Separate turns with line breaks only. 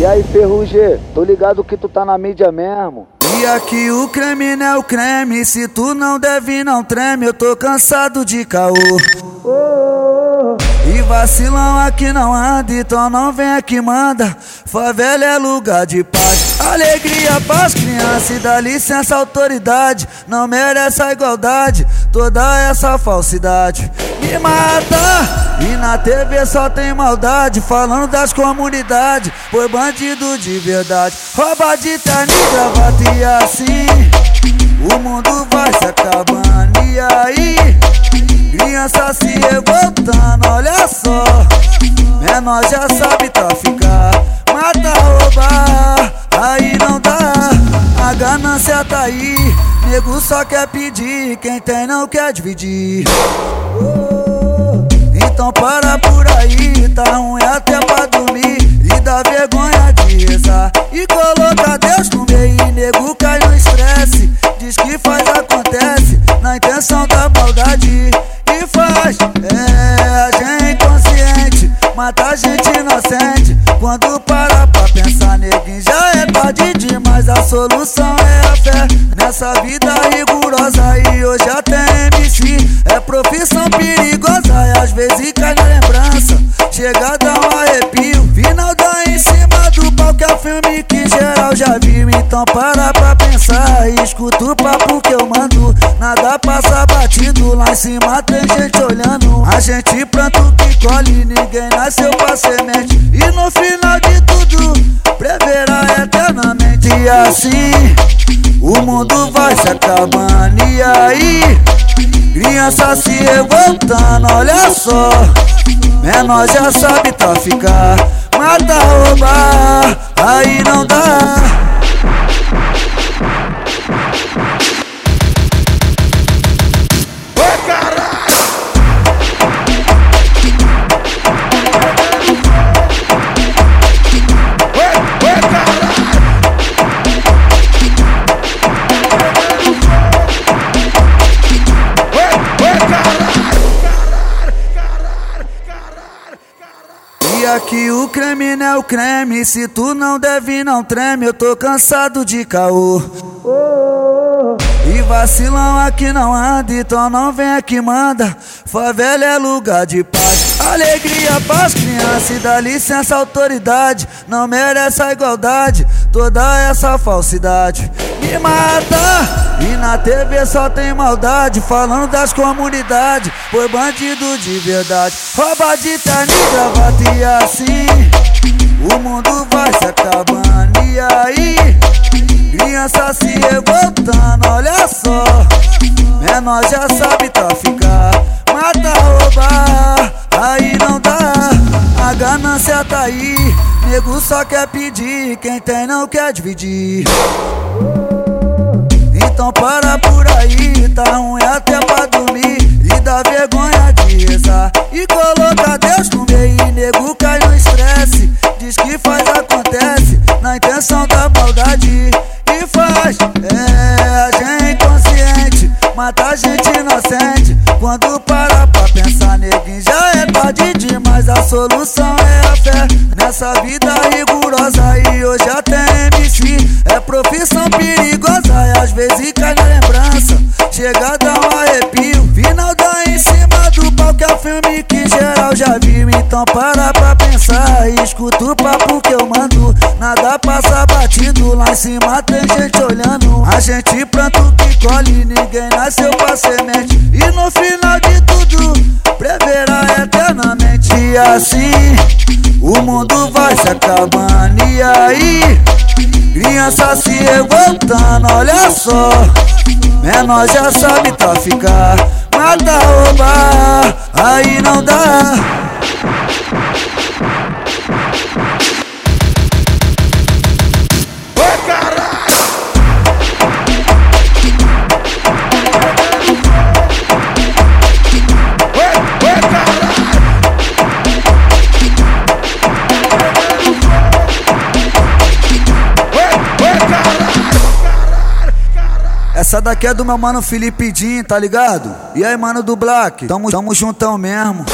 E aí, Ferrugê, tô ligado que tu tá na mídia mesmo.
E aqui o creme não é o creme, se tu não deve não treme, eu tô cansado de caô. E vacilão aqui não anda, então não vem aqui manda. Favela é lugar de paz, alegria pras crianças e dá licença autoridade. Não merece a igualdade, toda essa falsidade me mata. E na TV só tem maldade, falando das comunidades. Foi bandido de verdade, rouba de terno e gravata e assim. O mundo vai se acabando, e aí? Criança se revoltando, olha só. Menor já sabe traficar, mata, roubar, aí não dá. A ganância tá aí, nego só quer pedir, quem tem não quer dividir. Então para por aí, tá ruim até pra dormir e dá vergonha de rezar. E coloca Deus no meio e nego cai no estresse. Diz que faz, acontece, na intenção da maldade. E faz, é, a gente inconsciente, mata a gente inocente. Quando para pra pensar, neguinho, já é tarde demais. A solução nessa vida rigorosa. E hoje até MC é profissão perigosa. E às vezes cai na lembrança, chega a dar um arrepio. Final dá em cima do que é filme que geral já viu. Então para pra pensar e escuta o papo que eu mando. Nada passa batido, lá em cima tem gente olhando. A gente planta o que colhe, ninguém nasceu pra semente. E no final de tudo, preverá eternamente. E assim, o mundo vai se acabando. E aí, criança se revoltando, olha só. Menor já sabe traficar, mata, roubar, aqui o creme não é o creme, se tu não deve não treme, eu tô cansado de caô. E vacilão aqui não anda, então não vem aqui manda. Favela é lugar de paz, alegria pras crianças e dá licença autoridade. Não merece a igualdade, toda essa falsidade me mata. E na TV só tem maldade, falando das comunidades. Foi bandido de verdade, rouba de terno e gravata e assim. O mundo vai se acabando, e aí? Criança se revoltando, olha só. Menor já sabe traficar, só quer pedir, quem tem não quer dividir. Então para por aí, tá ruim até pra dormir e dá vergonha de rezar. E coloca Deus no meio e nego cai no estresse. Diz que faz, acontece, na intenção da maldade. E faz, é, a gente inconsciente, mata a gente fé nessa vida rigorosa. E hoje até MC é profissão perigosa. E às vezes cai na lembrança, chega a dar um arrepio. Final dá em cima do que é filme que geral já viu. Então para pra pensar e escuta o papo que eu mando. Nada passa batido, lá em cima tem gente olhando. A gente planta o que colhe, ninguém nasceu pra semente. E no final de tudo, preverá eternamente. Assim, o mundo vai se acabando. E aí, criança se revoltando, olha só. Menor já sabe traficar, mata, roubar, aí não dá. Essa daqui é do meu mano Felipe Din, tá ligado? E aí, mano do Black? Tamo, tamo juntão mesmo.